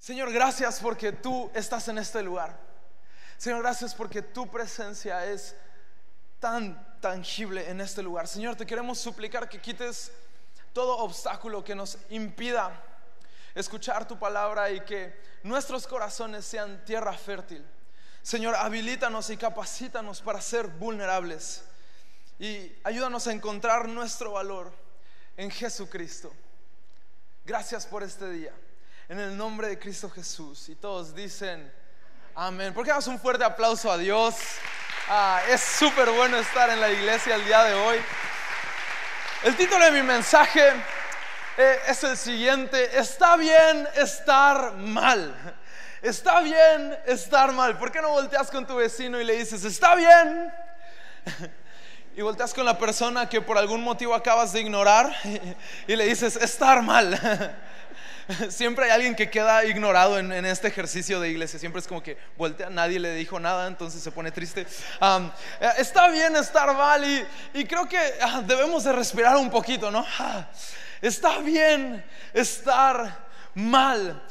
Señor, gracias porque tú estás en este lugar. Señor, gracias porque tu presencia es tan tangible en este lugar. Señor, te queremos suplicar que quites todo obstáculo que nos impida escuchar tu palabra y que nuestros corazones sean tierra fértil. Señor, habilítanos y capacítanos para ser vulnerables y ayúdanos a encontrar nuestro valor en Jesucristo. Gracias por este día. En el nombre de Cristo Jesús. Y todos dicen, amén. ¿Por qué damos un fuerte aplauso a Dios? Ah, es súper bueno estar en la iglesia el día de hoy. El título de mi mensaje eh, es el siguiente, está bien estar mal. Está bien estar mal. ¿Por qué no volteas con tu vecino y le dices, está bien? Y volteas con la persona que por algún motivo acabas de ignorar y le dices, estar mal. Siempre hay alguien que queda ignorado en, este ejercicio de iglesia. Siempre es como que voltea, nadie le dijo nada, entonces se pone triste. Eh, está bien estar mal y, creo que ah, debemos de respirar un poquito, ¿no? Ah, está bien estar mal.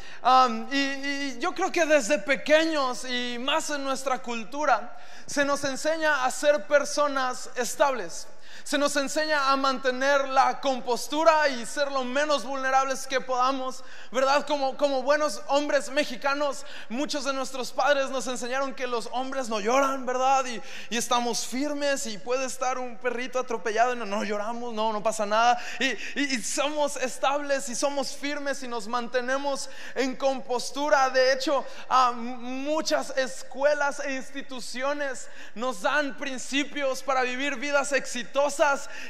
y, yo creo que desde pequeños y más en nuestra cultura se nos enseña a ser personas estables se nos enseña a mantener la compostura y ser lo menos vulnerables que podamos, ¿verdad? Como, como buenos hombres mexicanos, muchos de nuestros padres nos enseñaron que los hombres no lloran, ¿verdad? Y, estamos firmes y puede estar un perrito atropellado y no, no lloramos, no, no pasa nada. Y, y somos estables y somos firmes y nos mantenemos en compostura. De hecho, a muchas escuelas e instituciones nos dan principios para vivir vidas exitosas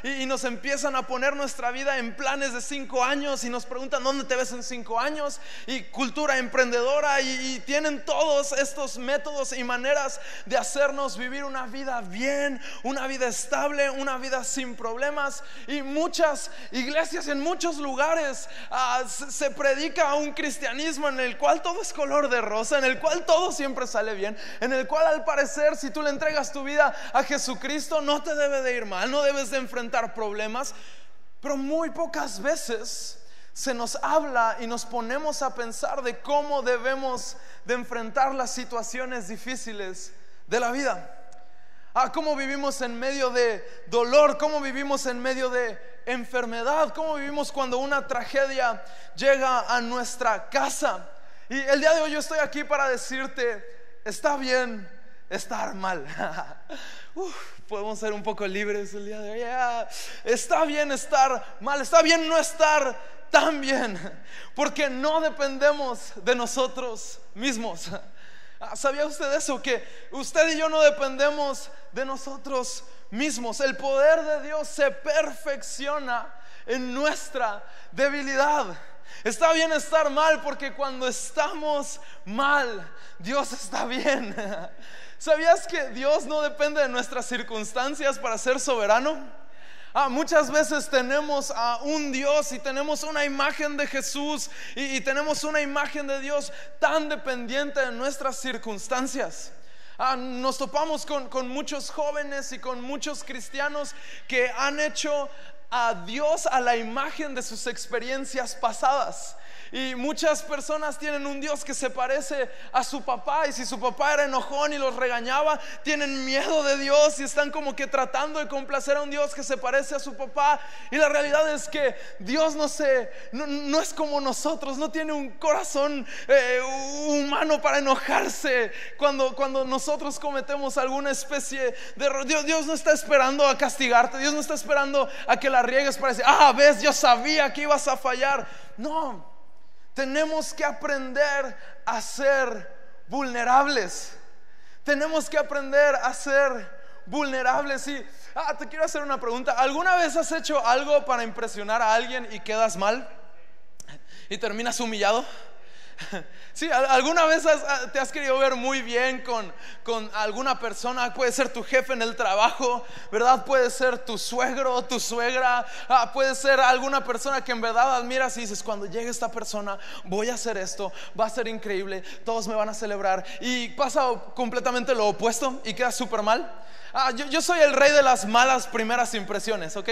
y, nos empiezan a poner nuestra vida en planes de cinco años y nos preguntan dónde te ves en cinco años y cultura emprendedora y, tienen todos estos métodos y maneras de hacernos vivir una vida bien, una vida estable, una vida sin problemas. Y muchas iglesias en muchos lugares ah, se predica un cristianismo en el cual todo es color de rosa, en el cual todo siempre sale bien, en el cual al parecer si tú le entregas tu vida a Jesucristo no te debe de ir mal, no de enfrentar problemas, pero muy pocas veces se nos habla y nos ponemos a pensar de cómo debemos de enfrentar las situaciones difíciles de la vida. Ah, cómo vivimos en medio de dolor, cómo vivimos en medio de enfermedad, cómo vivimos cuando una tragedia llega a nuestra casa. Y el día de hoy yo estoy aquí para decirte, está bien estar mal. podemos ser un poco libres el día de hoy. está bien estar mal, está bien no estar tan bien, porque no dependemos de nosotros mismos. Ah, ¿Sabía usted eso? Que usted y yo no dependemos de nosotros mismos. El poder de Dios se perfecciona en nuestra debilidad. Está bien estar mal porque cuando estamos mal, Dios está bien. ¿Sabías que Dios no depende de nuestras circunstancias para ser soberano? Ah, muchas veces tenemos a un Dios y tenemos una imagen de Jesús y, tenemos una imagen de Dios tan dependiente de nuestras circunstancias. Ah, nos topamos con, con muchos jóvenes y con muchos cristianos que han hecho a Dios a la imagen de sus experiencias pasadas. Y muchas personas tienen un Dios que se parece a su papá. Y si su papá era enojón y los regañaba, tienen miedo de Dios y están como que tratando de complacer a un Dios que se parece a su papá. Y la realidad es que Dios no, se, no, es como nosotros, no tiene un corazón eh, humano para enojarse cuando, cuando nosotros cometemos alguna especie de error. Dios, Dios no está esperando a castigarte, Dios no está esperando a que la riegues para decir, ah, ves, yo sabía que ibas a fallar. No, tenemos que aprender a ser vulnerables. Tenemos que aprender a ser vulnerables. Y ah, te quiero hacer una pregunta. ¿Alguna vez has hecho algo para impresionar a alguien y quedas mal? ¿Y terminas humillado? Sí, alguna vez te has querido ver muy bien con, con, alguna persona, puede ser tu jefe en el trabajo, ¿verdad? Puede ser tu suegro, tu suegra, ah, puede ser alguna persona que en verdad admiras y dices, cuando llegue esta persona voy a hacer esto, va a ser increíble, todos me van a celebrar y pasa completamente lo opuesto y queda súper mal. Ah, yo, soy el rey de las malas primeras impresiones, ¿ok?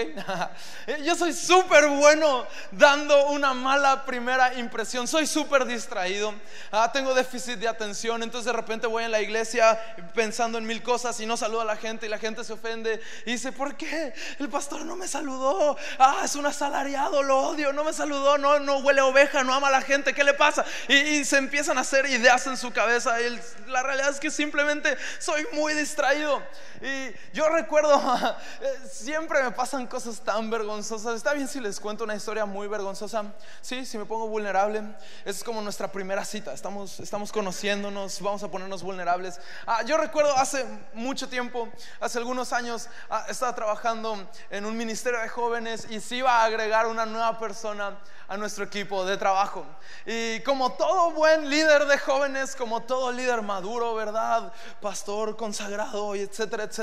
yo soy súper bueno dando una mala primera impresión. Soy súper distraído ah, tengo déficit de atención, entonces de repente voy en la iglesia pensando en mil cosas y no saludo a la gente y la gente se ofende y dice, ¿por qué? El pastor no me saludó, ah, es un asalariado, lo odio, no me saludó, no, no huele oveja, no ama a la gente, ¿qué le pasa? Y, se empiezan a hacer ideas en su cabeza y la realidad es que simplemente soy muy distraído. Y yo recuerdo, eh, siempre me pasan cosas tan vergonzosas, está bien si les cuento una historia muy vergonzosa, sí, si me pongo vulnerable, es como nuestra primera cita, estamos, estamos conociéndonos, vamos a ponernos vulnerables. Ah, yo recuerdo hace mucho tiempo, hace algunos años, ah, estaba trabajando en un ministerio de jóvenes y se iba a agregar una nueva persona a nuestro equipo de trabajo. Y como todo buen líder de jóvenes, como todo líder maduro, ¿verdad? Pastor consagrado, y etcétera, etcétera,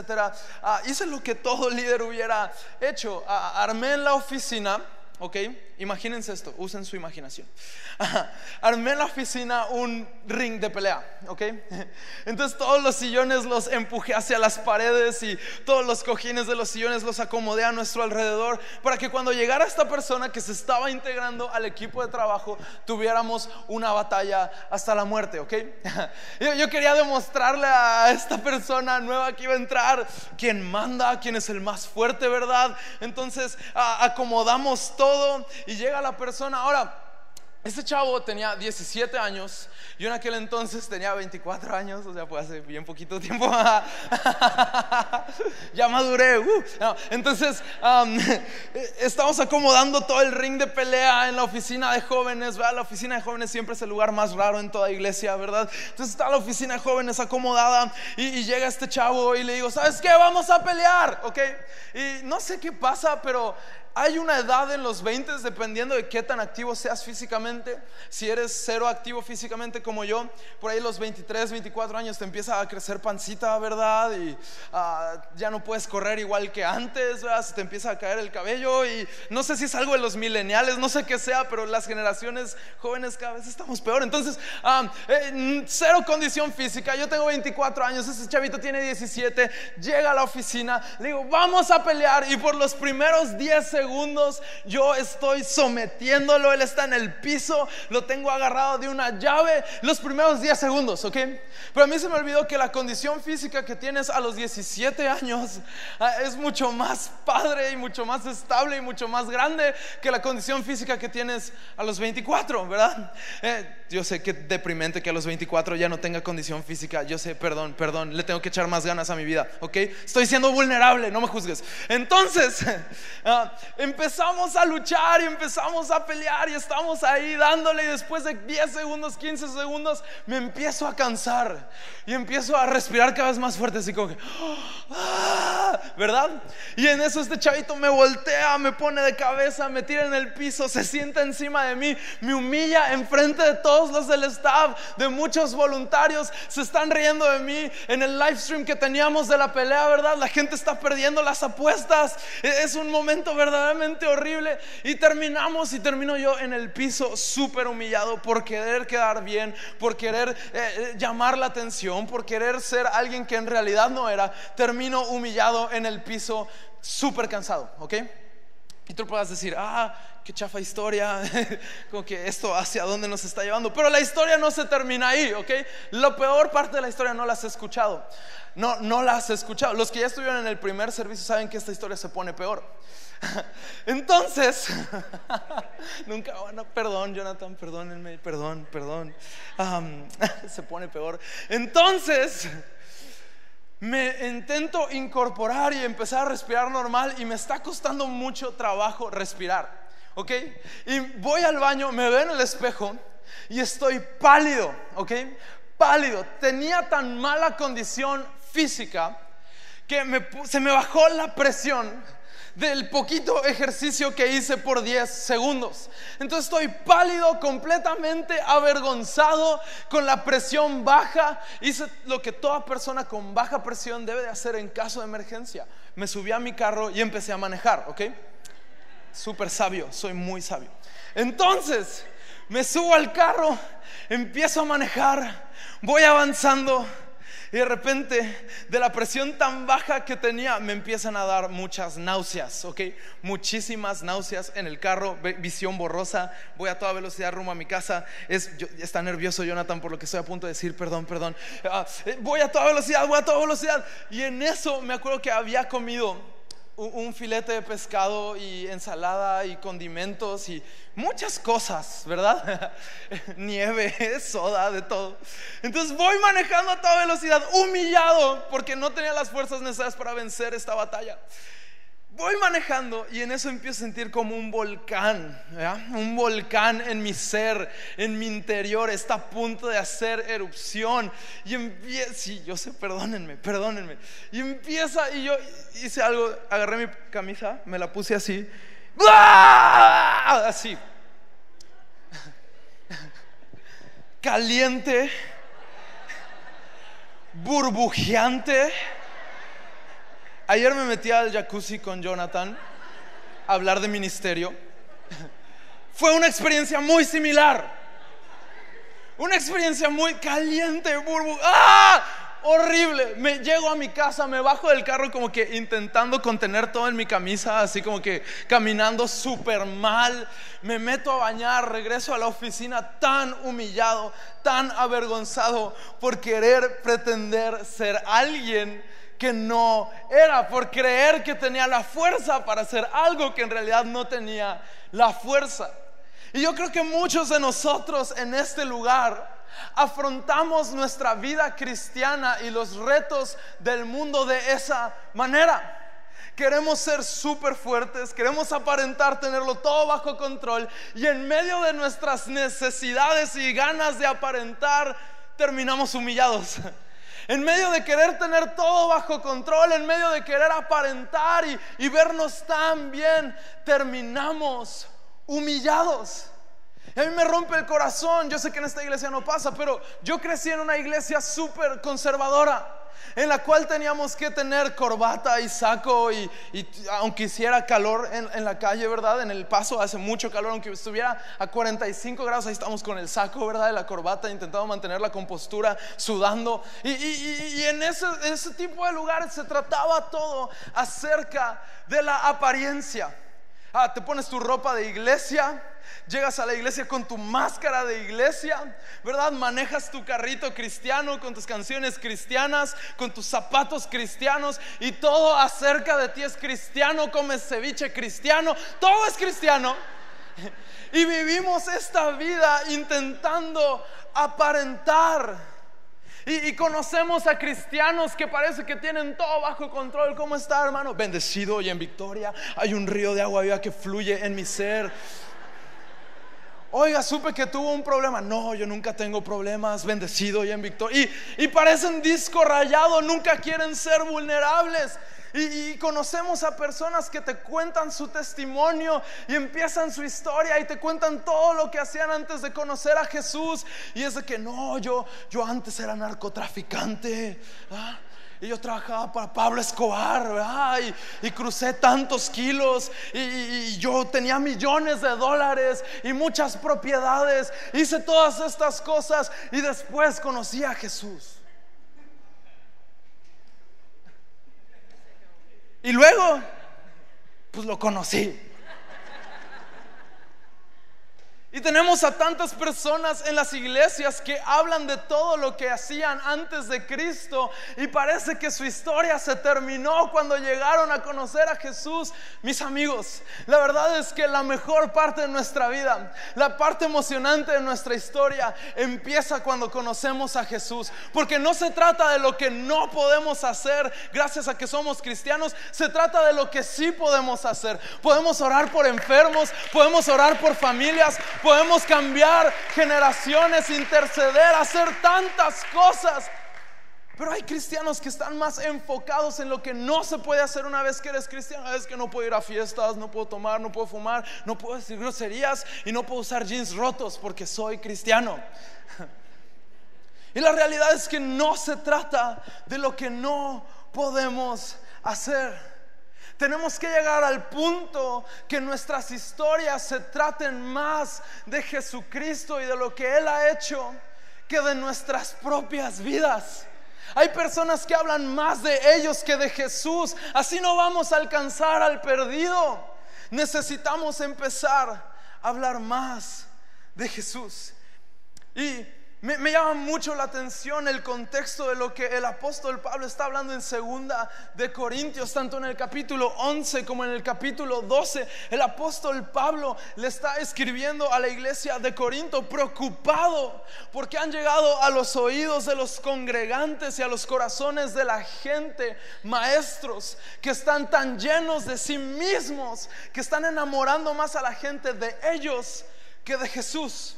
ah, hice lo que todo líder hubiera hecho. armé en la oficina ¿ok? Imagínense esto, usen su imaginación. Armé en la oficina un ring de pelea, ¿ok? Entonces todos los sillones los empujé hacia las paredes y todos los cojines de los sillones los acomodé a nuestro alrededor para que cuando llegara esta persona que se estaba integrando al equipo de trabajo tuviéramos una batalla hasta la muerte, ¿ok? Yo, quería demostrarle a esta persona nueva que iba a entrar quién manda, quién es el más fuerte, ¿verdad? Entonces acomodamos todo y llega la persona. Ahora, este chavo tenía 17 años, yo en aquel entonces tenía 24 años, o sea, fue hace bien poquito tiempo. ya maduré. Uh, entonces, estamos acomodando todo el ring de pelea en la oficina de jóvenes. La oficina de jóvenes siempre es el lugar más raro en toda iglesia, ¿verdad? Entonces está la oficina de jóvenes acomodada y, y llega este chavo y le digo, ¿sabes qué? Vamos a pelear, ¿ok? Y no sé qué pasa, pero hay una edad en los 20, dependiendo de qué tan activo seas físicamente. Si eres cero activo físicamente como yo, por ahí los 23, 24 años te empieza a crecer pancita, ¿verdad? Y ah, ya no puedes correr igual que antes, ¿verdad? Se te empieza a caer el cabello y no sé si es algo de los mileniales, no sé qué sea, pero las generaciones jóvenes cada vez estamos peor. Entonces, ah, eh, cero condición física. Yo tengo 24 años, ese chavito tiene 17, llega a la oficina, digo, vamos a pelear y por los primeros 10 segundos segundos yo estoy sometiéndolo, él está en el piso, lo tengo agarrado de una llave los primeros 10 segundos, ¿ok? Pero a mí se me olvidó que la condición física que tienes a los 17 años ah, es mucho más padre y mucho más estable y mucho más grande que la condición física que tienes a los 24, ¿verdad? Eh, yo sé que deprimente que a los 24 ya no tenga condición física, yo sé, perdón, perdón, le tengo que echar más ganas a mi vida, ¿ok? Estoy siendo vulnerable, no me juzgues. Entonces, uh, empezamos a luchar y empezamos a pelear y estamos ahí dándole y después de 10 segundos, 15 segundos, me empiezo a cansar y empiezo a respirar cada vez más fuerte, así como ¡ah! ¿verdad? Y en eso este chavito me voltea, me pone de cabeza, me tira en el piso, se sienta encima de mí, me humilla enfrente de todos los del staff, de muchos voluntarios, se están riendo de mí en el live stream que teníamos de la pelea, ¿verdad? La gente está perdiendo las apuestas, e-, es un momento verdad horrible. Y terminamos y termino yo en el piso súper humillado por querer quedar bien, por querer eh, eh, llamar la atención, por querer ser alguien que en realidad no era. Termino humillado en el piso súper cansado, ¿ok? Y tú puedas decir, ah, qué chafa historia, como que esto hacia dónde nos está llevando. Pero la historia no se termina ahí, ¿ok? La peor parte de la historia no la has escuchado. No, no la has escuchado. Los que ya estuvieron en el primer servicio saben que esta historia se pone peor. Entonces, nunca van perdón, Jonathan, perdónenme, perdón, perdón. se pone peor. Entonces, me intento incorporar y empezar a respirar normal y me está costando mucho trabajo respirar. ¿Ok? Y voy al baño, me veo en el espejo y estoy pálido. ¿Ok? Pálido. Tenía tan mala condición física que se me bajó la presión del poquito ejercicio que hice por 10 segundos. Entonces estoy pálido, completamente avergonzado, con la presión baja. Hice lo que toda persona con baja presión debe de hacer en caso de emergencia. Me subí a mi carro y empecé a manejar, ¿ok? Súper sabio, soy muy sabio. Entonces, me subo al carro, empiezo a manejar, voy avanzando Y de repente, de la presión tan baja que tenía, me empiezan a dar muchas náuseas, ¿ok? Muchísimas náuseas en el carro, visión borrosa, voy a toda velocidad rumbo a mi casa. Es, está nervioso Jonathan por lo que estoy a punto de decir, perdón, perdón. Ah, eh, voy a toda velocidad, voy a toda velocidad. Y en eso me acuerdo que había comido un filete de pescado y ensalada y condimentos y muchas cosas, ¿verdad? Nieve, soda, de todo. Entonces voy manejando a toda velocidad, humillado, porque no tenía las fuerzas necesarias para vencer esta batalla voy manejando y en eso empiezo a sentir como un volcán, un volcán en mi ser, en mi interior, está a punto de hacer erupción. Y empieza, sí, yo sé, perdónenme, perdónenme. Y empieza, y yo hice algo, agarré mi camisa, me la puse así, así, caliente, burbujeante Ayer me metí al jacuzzi con Jonathan a hablar de ministerio. Fue una experiencia muy similar. Una experiencia muy caliente, burbu. ¡Ah! Horrible. Me llego a mi casa, me bajo del carro como que intentando contener todo en mi camisa, así como que caminando súper mal. Me meto a bañar, regreso a la oficina tan humillado, tan avergonzado por querer pretender ser alguien que no era, por creer que tenía la fuerza para hacer algo que en realidad no tenía la fuerza. Y yo creo que muchos de nosotros en este lugar afrontamos nuestra vida cristiana y los retos del mundo de esa manera. Queremos ser súper fuertes, queremos aparentar tenerlo todo bajo control y en medio de nuestras necesidades y ganas de aparentar terminamos humillados. En medio de querer tener todo bajo control, en medio de querer aparentar y, vernos tan bien, terminamos humillados. A mí me rompe el corazón. Yo sé que en esta iglesia no pasa, pero yo crecí en una iglesia súper conservadora en la cual teníamos que tener corbata y saco y, aunque hiciera calor en, la calle, ¿verdad? En el paso hace mucho calor, aunque estuviera a 45 grados, ahí estamos con el saco, ¿verdad? De la corbata, intentando mantener la compostura, sudando. Y, en ese, ese tipo de lugares se trataba todo acerca de la apariencia. Ah, te pones tu ropa de iglesia, llegas a la iglesia con tu máscara de iglesia, ¿verdad? Manejas tu carrito cristiano con tus canciones cristianas, con tus zapatos cristianos y todo acerca de ti es cristiano, comes ceviche cristiano, todo es cristiano. Y vivimos esta vida intentando aparentar. Y, conocemos a cristianos que parece que tienen todo bajo control. ¿Cómo está, hermano? Bendecido y en victoria. Hay un río de agua viva que fluye en mi ser. Oiga, supe que tuvo un problema. No, yo nunca tengo problemas. Bendecido y en victoria. Y, parecen disco rayado. Nunca quieren ser vulnerables. Y, conocemos a personas que te cuentan su testimonio y empiezan su historia y te cuentan todo lo que hacían antes de conocer a Jesús. Y es de que no, yo, yo antes era narcotraficante. Y yo trabajaba para Pablo Escobar, y, crucé tantos kilos, y, yo tenía millones de dólares y muchas propiedades. Hice todas estas cosas y después conocí a Jesús. Y luego, pues lo conocí. Y tenemos a tantas personas en las iglesias que hablan de todo lo que hacían antes de Cristo y parece que su historia se terminó cuando llegaron a conocer a Jesús. Mis amigos, la verdad es que la mejor parte de nuestra vida, la parte emocionante de nuestra historia empieza cuando conocemos a Jesús. Porque no se trata de lo que no podemos hacer gracias a que somos cristianos, se trata de lo que sí podemos hacer. Podemos orar por enfermos, podemos orar por familias podemos cambiar generaciones, interceder, hacer tantas cosas. Pero hay cristianos que están más enfocados en lo que no se puede hacer una vez que eres cristiano. Es que no puedo ir a fiestas, no puedo tomar, no puedo fumar, no puedo decir groserías y no puedo usar jeans rotos porque soy cristiano. Y la realidad es que no se trata de lo que no podemos hacer. Tenemos que llegar al punto que nuestras historias se traten más de Jesucristo y de lo que Él ha hecho que de nuestras propias vidas. Hay personas que hablan más de ellos que de Jesús. Así no vamos a alcanzar al perdido. Necesitamos empezar a hablar más de Jesús. Y me, llama mucho la atención el contexto de lo que el apóstol Pablo está hablando en segunda de Corintios, tanto en el capítulo 11 como en el capítulo 12. El apóstol Pablo le está escribiendo a la iglesia de Corinto preocupado porque han llegado a los oídos de los congregantes y a los corazones de la gente, maestros que están tan llenos de sí mismos, que están enamorando más a la gente de ellos que de Jesús.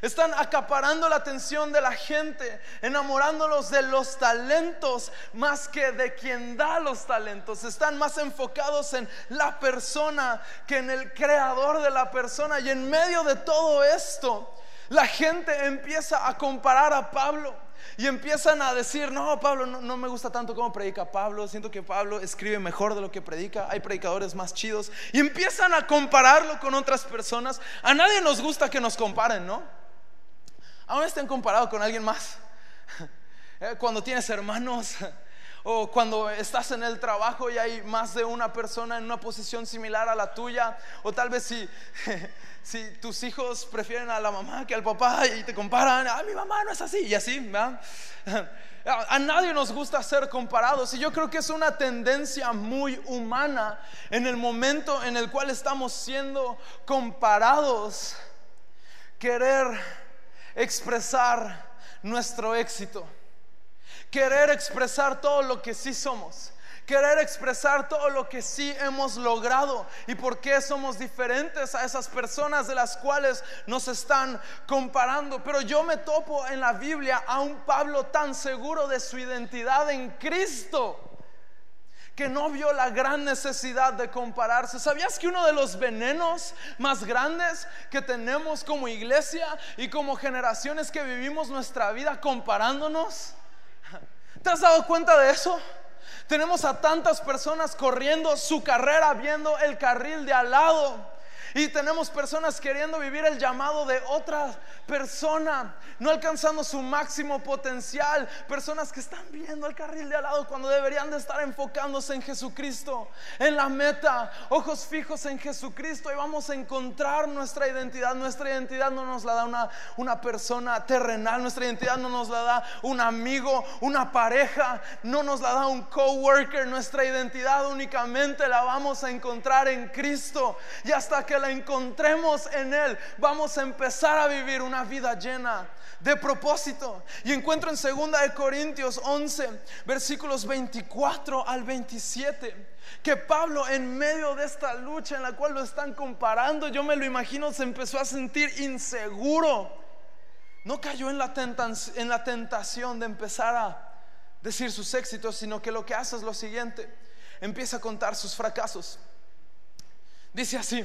Están acaparando la atención de la gente, enamorándolos de los talentos más que de quien da los talentos. Están más enfocados en la persona que en el creador de la persona. Y en medio de todo esto, la gente empieza a comparar a Pablo. Y empiezan a decir, no, Pablo, no, no, me gusta tanto como predica Pablo, siento que Pablo escribe mejor de lo que predica, hay predicadores más chidos. Y empiezan a compararlo con otras personas. A nadie nos gusta que nos comparen, ¿no? Aún estén comparado con alguien más. Eh, cuando tienes hermanos o cuando estás en el trabajo y hay más de una persona en una posición similar a la tuya, o tal vez si, tus hijos prefieren a la mamá que al papá y te comparan, ah, mi mamá no es así, y así, A nadie nos gusta ser comparados y yo creo que es una tendencia muy humana en el momento en el cual estamos siendo comparados, querer expresar nuestro éxito, querer expresar todo lo que sí somos, querer expresar todo lo que sí hemos logrado y por qué somos diferentes a esas personas de las cuales nos están comparando. Pero yo me topo en la Biblia a un Pablo tan seguro de su identidad en Cristo que no vio la gran necesidad de compararse. ¿Sabías que uno de los venenos más grandes que tenemos como iglesia y como generaciones que vivimos nuestra vida comparándonos? ¿Te has dado cuenta de eso? Tenemos a tantas personas corriendo su carrera viendo el carril de al lado y tenemos personas queriendo vivir el llamado de otra persona, no alcanzando su máximo potencial. Personas que están viendo el carril de al lado cuando deberían de estar enfocándose en Jesucristo, en la meta, ojos fijos en Jesucristo y vamos a encontrar nuestra identidad. Nuestra identidad no nos la da una, una persona terrenal, nuestra identidad no nos la da un amigo, una pareja, no nos la da un coworker. Nuestra identidad únicamente la vamos a encontrar en Cristo. Y hasta que la encontremos en Él, vamos a empezar a vivir una vida llena de propósito. Y encuentro en 2 de Corintios 11, versículos 24 al 27, que Pablo en medio de esta lucha en la cual lo están comparando, yo me lo imagino, se empezó a sentir inseguro. No cayó en la, en la tentación de empezar a decir sus éxitos, sino que lo que hace es lo siguiente, empieza a contar sus fracasos. Dice así,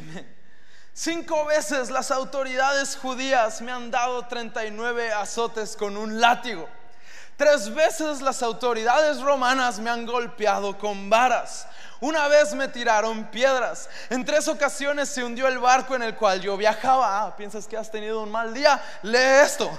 Cinco veces las autoridades judías me han dado 39 azotes con un látigo. Tres veces las autoridades romanas me han golpeado con varas. Una vez me tiraron piedras. En tres ocasiones se hundió el barco en el cual yo viajaba. Ah, ¿piensas que has tenido un mal día? Lee esto.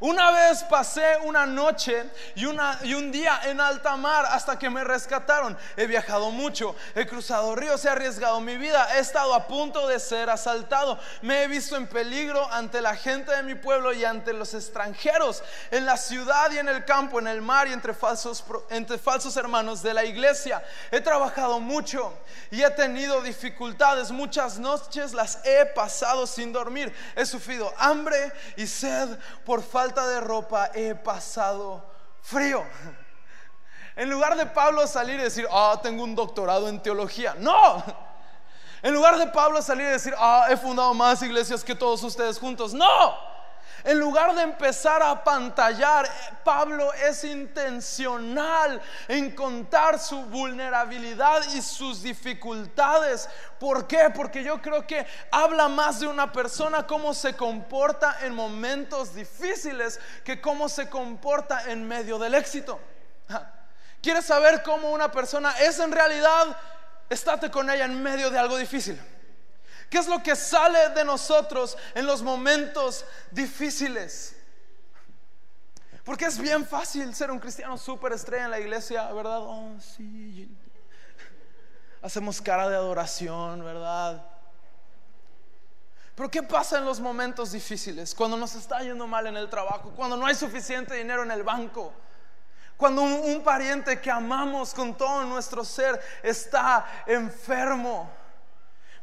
Una vez pasé una noche y, una, y un día en alta mar hasta que me rescataron. He viajado mucho, he cruzado ríos, he arriesgado mi vida, he estado a punto de ser asaltado. Me he visto en peligro ante la gente de mi pueblo y ante los extranjeros, en la ciudad y en el campo, en el mar y entre falsos, entre falsos hermanos de la iglesia. He trabajado mucho y he tenido dificultades. Muchas noches las he pasado sin dormir. He sufrido hambre y sed por falta de ropa he pasado frío. En lugar de Pablo salir y decir, ah, tengo un doctorado en teología. No. En lugar de Pablo salir y decir, ah, he fundado más iglesias que todos ustedes juntos. No. En lugar de empezar a pantallar, Pablo es intencional en contar su vulnerabilidad y sus dificultades. ¿Por qué? Porque yo creo que habla más de una persona cómo se comporta en momentos difíciles que cómo se comporta en medio del éxito. ¿Quieres saber cómo una persona es en realidad? Estate con ella en medio de algo difícil. ¿Qué es lo que sale de nosotros en los momentos difíciles? Porque es bien fácil ser un cristiano súper estrella en la iglesia, ¿verdad? Oh. Hacemos cara de adoración, ¿verdad? Pero ¿qué pasa en los momentos difíciles? Cuando nos está yendo mal en el trabajo, cuando no hay suficiente dinero en el banco, cuando un, pariente que amamos con todo nuestro ser está enfermo.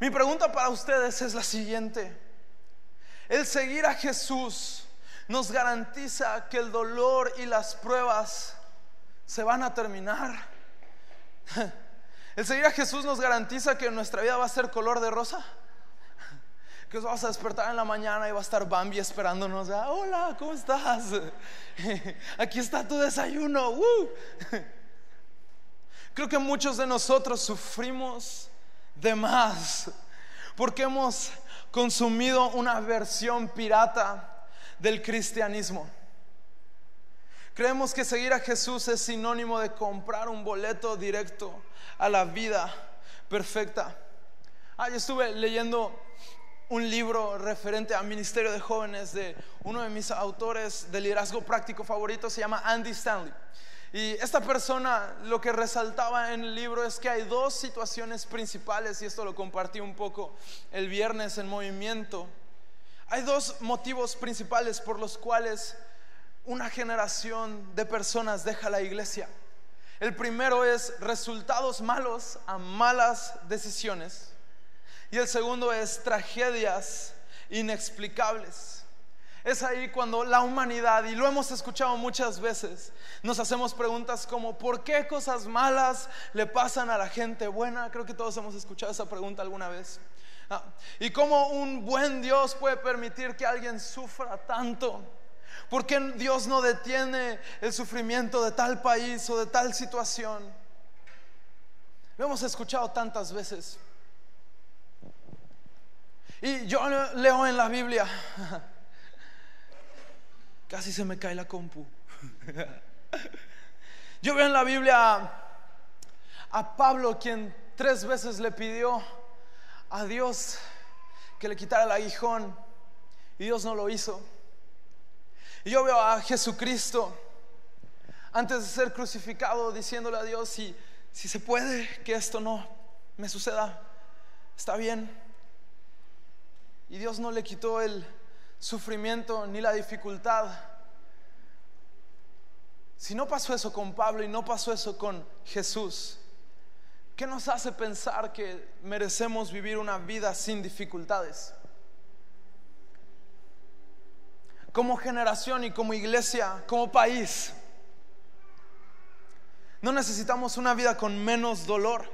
Mi pregunta para ustedes es la siguiente. El seguir a Jesús nos garantiza que el dolor y las pruebas se van a terminar. El seguir a Jesús nos garantiza que nuestra vida va a ser color de rosa que vas a despertar en la mañana y va a estar Bambi esperándonos. Ah, hola, ¿cómo estás? Aquí está tu desayuno. Creo que muchos de nosotros sufrimos de más porque hemos consumido una versión pirata del cristianismo. Creemos que seguir a Jesús es sinónimo de comprar un boleto directo a la vida perfecta. Ah, yo estuve leyendo un libro referente al ministerio de jóvenes de uno de mis autores de liderazgo práctico favorito, se llama Andy Stanley. Y esta persona lo que resaltaba en el libro es que hay dos situaciones principales, y esto lo compartí un poco el viernes en movimiento. Hay dos motivos principales por los cuales una generación de personas deja la iglesia. El primero es resultados malos a malas decisiones. Y el segundo es tragedias inexplicables. Es ahí cuando la humanidad, y lo hemos escuchado muchas veces, nos hacemos preguntas como, ¿por qué cosas malas le pasan a la gente buena? Creo que todos hemos escuchado esa pregunta alguna vez. Ah, y cómo un buen Dios puede permitir que alguien sufra tanto. ¿Por qué Dios no detiene el sufrimiento de tal país o de tal situación? Lo hemos escuchado tantas veces. Y yo leo en la Biblia, casi se me cae la compu. Yo veo en la Biblia a Pablo quien tres veces le pidió a Dios que le quitara el aguijón y Dios no lo hizo. Y yo veo a Jesucristo antes de ser crucificado diciéndole a Dios si, si se puede que esto no me suceda, está bien. Y Dios no le quitó el sufrimiento ni la dificultad. Si no pasó eso con Pablo y no pasó eso con Jesús, ¿qué nos hace pensar que merecemos vivir una vida sin dificultades? Como generación y como iglesia, como país, no necesitamos una vida con menos dolor.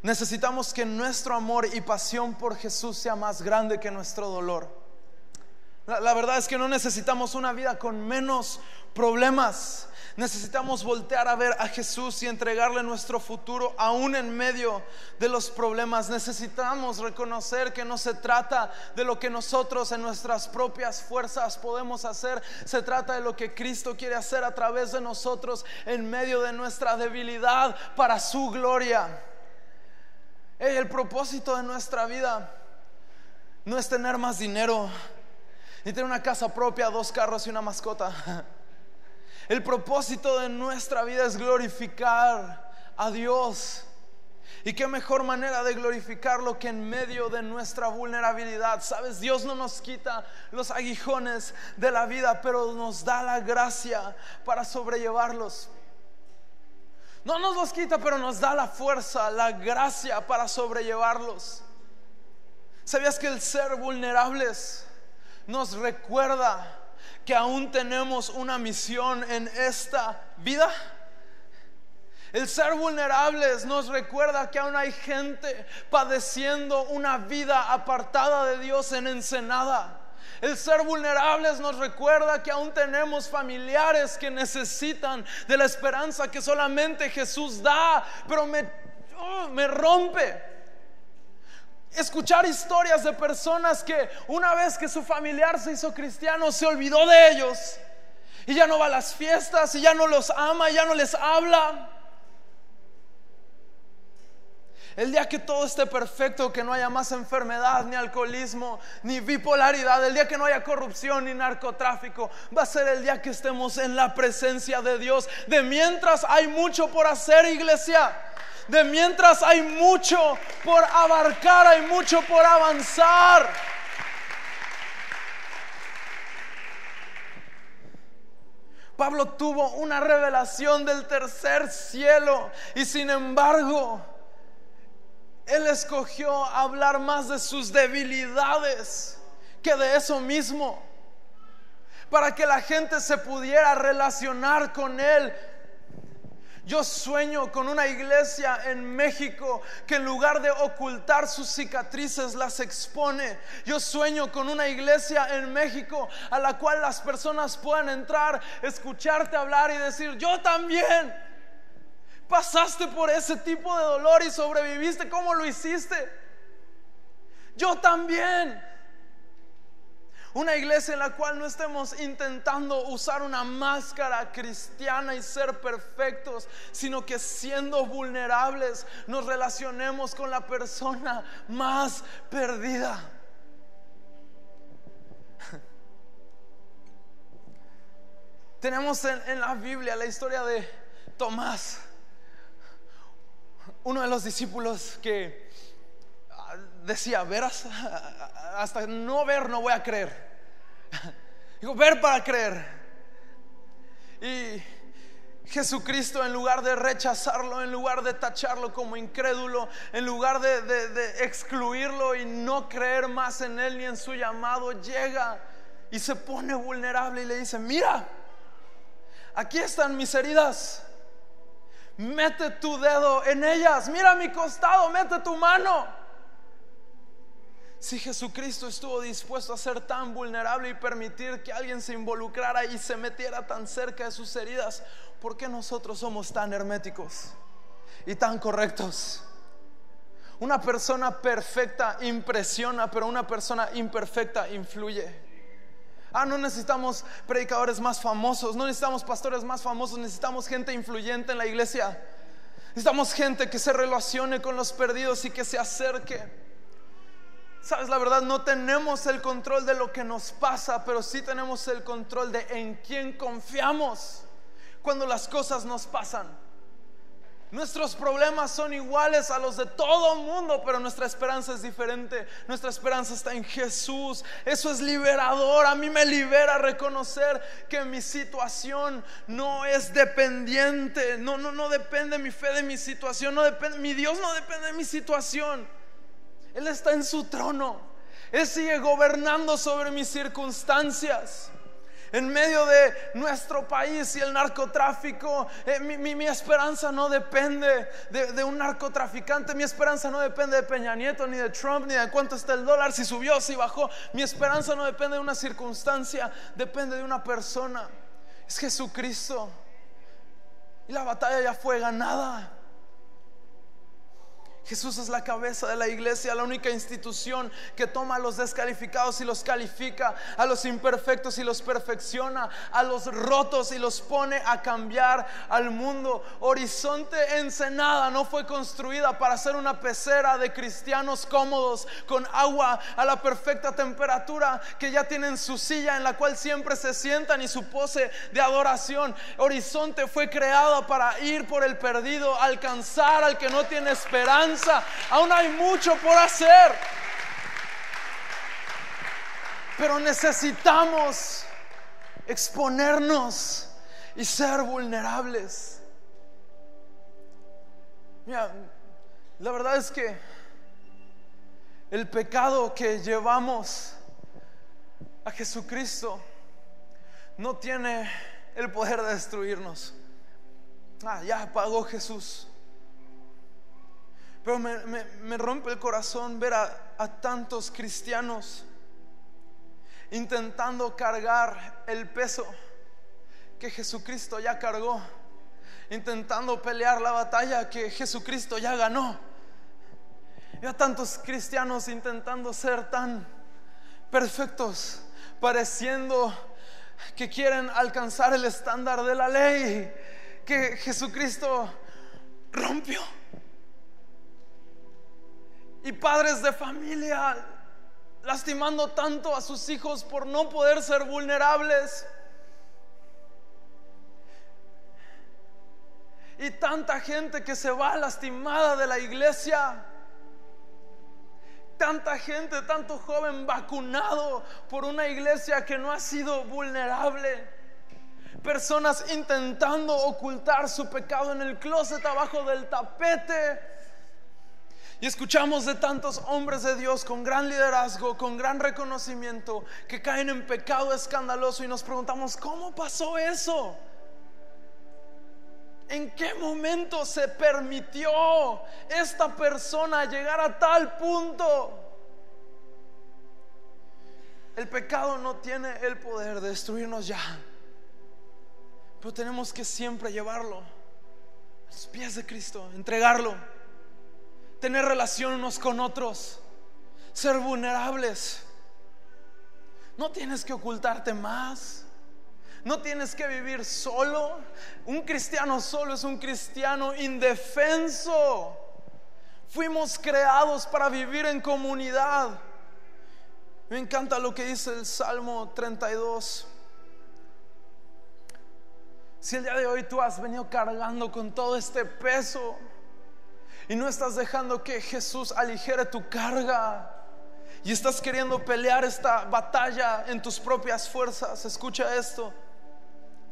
Necesitamos que nuestro amor y pasión por Jesús sea más grande que nuestro dolor. La, verdad es que no necesitamos una vida con menos problemas. Necesitamos voltear a ver a Jesús y entregarle nuestro futuro aún en medio de los problemas. Necesitamos reconocer que no se trata de lo que nosotros en nuestras propias fuerzas podemos hacer. Se trata de lo que Cristo quiere hacer a través de nosotros en medio de nuestra debilidad para su gloria el propósito de nuestra vida no es tener más dinero, ni tener una casa propia, dos carros y una mascota. El propósito de nuestra vida es glorificar a Dios. Y qué mejor manera de glorificarlo que en medio de nuestra vulnerabilidad. Sabes, Dios no nos quita los aguijones de la vida, pero nos da la gracia para sobrellevarlos. No nos los quita, pero nos da la fuerza, la gracia para sobrellevarlos. ¿Sabías que el ser vulnerables nos recuerda que aún tenemos una misión en esta vida? El ser vulnerables nos recuerda que aún hay gente padeciendo una vida apartada de Dios en ensenada. El ser vulnerables nos recuerda que aún tenemos familiares que necesitan de la esperanza que solamente Jesús da, pero me, oh, me rompe. Escuchar historias de personas que una vez que su familiar se hizo cristiano se olvidó de ellos y ya no va a las fiestas y ya no los ama, y ya no les habla. El día que todo esté perfecto, que no haya más enfermedad, ni alcoholismo, ni bipolaridad, el día que no haya corrupción ni narcotráfico, va a ser el día que estemos en la presencia de Dios. De mientras hay mucho por hacer, iglesia. De mientras hay mucho por abarcar, hay mucho por avanzar. Pablo tuvo una revelación del tercer cielo y sin embargo, él escogió hablar más de sus debilidades que de eso mismo, para que la gente se pudiera relacionar con él yo sueño con una iglesia en México que en lugar de ocultar sus cicatrices las expone. Yo sueño con una iglesia en México a la cual las personas puedan entrar, escucharte hablar y decir, yo también. Pasaste por ese tipo de dolor y sobreviviste. ¿Cómo lo hiciste? Yo también. Una iglesia en la cual no estemos intentando usar una máscara cristiana y ser perfectos, sino que siendo vulnerables nos relacionemos con la persona más perdida. Tenemos en, la Biblia la historia de Tomás, uno de los discípulos que ah, decía, verás, hasta no ver no voy a creer. Digo, ver para creer. Y Jesucristo, en lugar de rechazarlo, en lugar de tacharlo como incrédulo, en lugar de, de, excluirlo y no creer más en él ni en su llamado, llega y se pone vulnerable y le dice, mira, aquí están mis heridas. Mete tu dedo en ellas. Mira mi costado, mete tu mano. Si Jesucristo estuvo dispuesto a ser tan vulnerable y permitir que alguien se involucrara y se metiera tan cerca de sus heridas, ¿por qué nosotros somos tan herméticos y tan correctos? Una persona perfecta impresiona, pero una persona imperfecta influye. Ah, no necesitamos predicadores más famosos, no necesitamos pastores más famosos, necesitamos gente influyente en la iglesia. Necesitamos gente que se relacione con los perdidos y que se acerque. Sabes, la verdad, no tenemos el control de lo que nos pasa, pero sí tenemos el control de en quién confiamos cuando las cosas nos pasan. Nuestros problemas son iguales a los de todo el mundo, pero nuestra esperanza es diferente. Nuestra esperanza está en Jesús. Eso es liberador. A mí me libera reconocer que mi situación no es dependiente. No, no, no depende mi fe de mi situación. No depende, mi Dios no depende de mi situación. Él está en su trono. Él sigue gobernando sobre mis circunstancias. En medio de nuestro país y el narcotráfico, eh, mi, esperanza no depende de, de, un narcotraficante, mi esperanza no depende de Peña Nieto, ni de Trump, ni de cuánto está el dólar, si subió, si bajó. Mi esperanza no depende de una circunstancia, depende de una persona. Es Jesucristo. Y la batalla ya fue ganada. Jesús es la cabeza de la iglesia, la única institución que toma a los descalificados y los califica, a los imperfectos y los perfecciona, a los rotos y los pone a cambiar al mundo. Horizonte Ensenada no fue construida para ser una pecera de cristianos cómodos con agua a la perfecta temperatura que ya tienen su silla en la cual siempre se sientan y su pose de adoración. Horizonte fue creada para ir por el perdido, alcanzar al que no tiene esperanza aún hay mucho por hacer. Pero necesitamos exponernos y ser vulnerables. Mira, la verdad es que el pecado que llevamos a Jesucristo no tiene el poder de destruirnos. Ah, ya pagó Jesús. Pero me, rompe el corazón ver a, tantos cristianos intentando cargar el peso que Jesucristo ya cargó, intentando pelear la batalla que Jesucristo ya ganó. Y a tantos cristianos intentando ser tan perfectos, pareciendo que quieren alcanzar el estándar de la ley que Jesucristo rompió. Y padres de familia lastimando tanto a sus hijos por no poder ser vulnerables. Y tanta gente que se va lastimada de la iglesia. Tanta gente, tanto joven vacunado por una iglesia que no ha sido vulnerable. Personas intentando ocultar su pecado en el closet abajo del tapete. Y escuchamos de tantos hombres de Dios con gran liderazgo, con gran reconocimiento, que caen en pecado escandaloso y nos preguntamos, ¿cómo pasó eso? ¿En qué momento se permitió esta persona llegar a tal punto? El pecado no tiene el poder de destruirnos ya, pero tenemos que siempre llevarlo a los pies de Cristo, entregarlo, tener relación unos con otros, ser vulnerables. No tienes que ocultarte más. No tienes que vivir solo. Un cristiano solo es un cristiano indefenso. Fuimos creados para vivir en comunidad. Me encanta lo que dice el Salmo 32. Si el día de hoy tú has venido cargando con todo este peso y no estás dejando que Jesús aligere tu carga y estás queriendo pelear esta batalla en tus propias fuerzas, escucha esto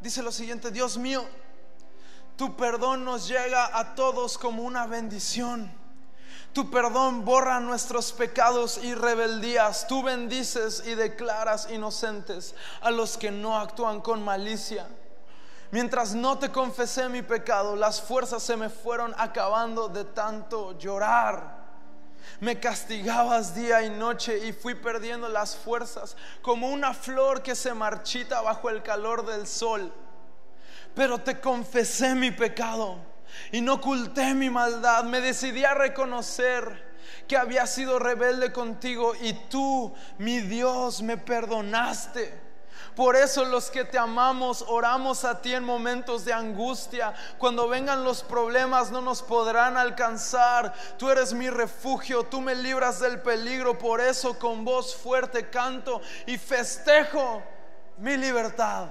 dice lo siguiente, Dios mío, tu perdón nos llega a todos como una bendición. Tu perdón borra nuestros pecados y rebeldías. Tú bendices y declaras inocentes a los que no actúan con malicia. Mientras no te confesé mi pecado, las fuerzas se me fueron acabando de tanto llorar. Me castigabas día y noche y fui perdiendo las fuerzas como una flor que se marchita bajo el calor del sol. Pero te confesé mi pecado y no oculté mi maldad. Me decidí a reconocer que había sido rebelde contigo y tú, mi Dios, me perdonaste. Por eso los que te amamos oramos a ti en momentos de angustia. Cuando vengan los problemas no nos podrán alcanzar. Tú eres mi refugio, tú me libras del peligro. Por eso con voz fuerte canto y festejo mi libertad.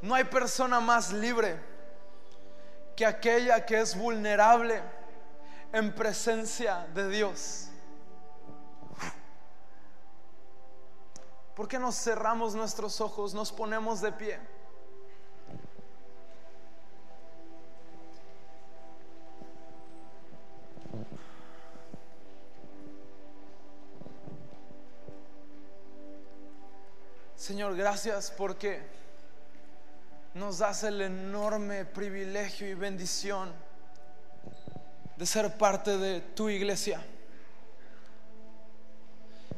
No hay persona más libre que aquella que es vulnerable en presencia de Dios. ¿Por qué nos cerramos nuestros ojos, nos ponemos de pie? Señor, gracias porque nos das el enorme privilegio y bendición de ser parte de tu iglesia.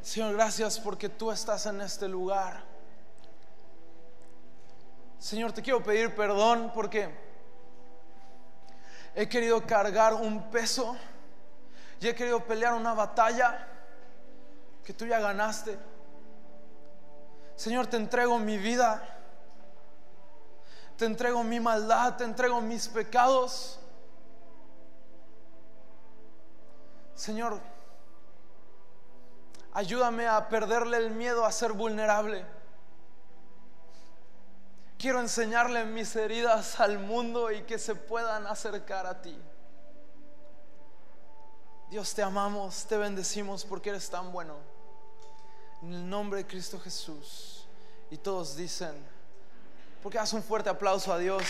Señor, gracias porque tú estás en este lugar. Señor, te quiero pedir perdón porque he querido cargar un peso y he querido pelear una batalla que tú ya ganaste. Señor, te entrego mi vida, te entrego mi maldad, te entrego mis pecados. Señor, Ayúdame a perderle el miedo a ser vulnerable. Quiero enseñarle mis heridas al mundo y que se puedan acercar a ti. Dios te amamos, te bendecimos porque eres tan bueno. En el nombre de Cristo Jesús. Y todos dicen, porque haz un fuerte aplauso a Dios.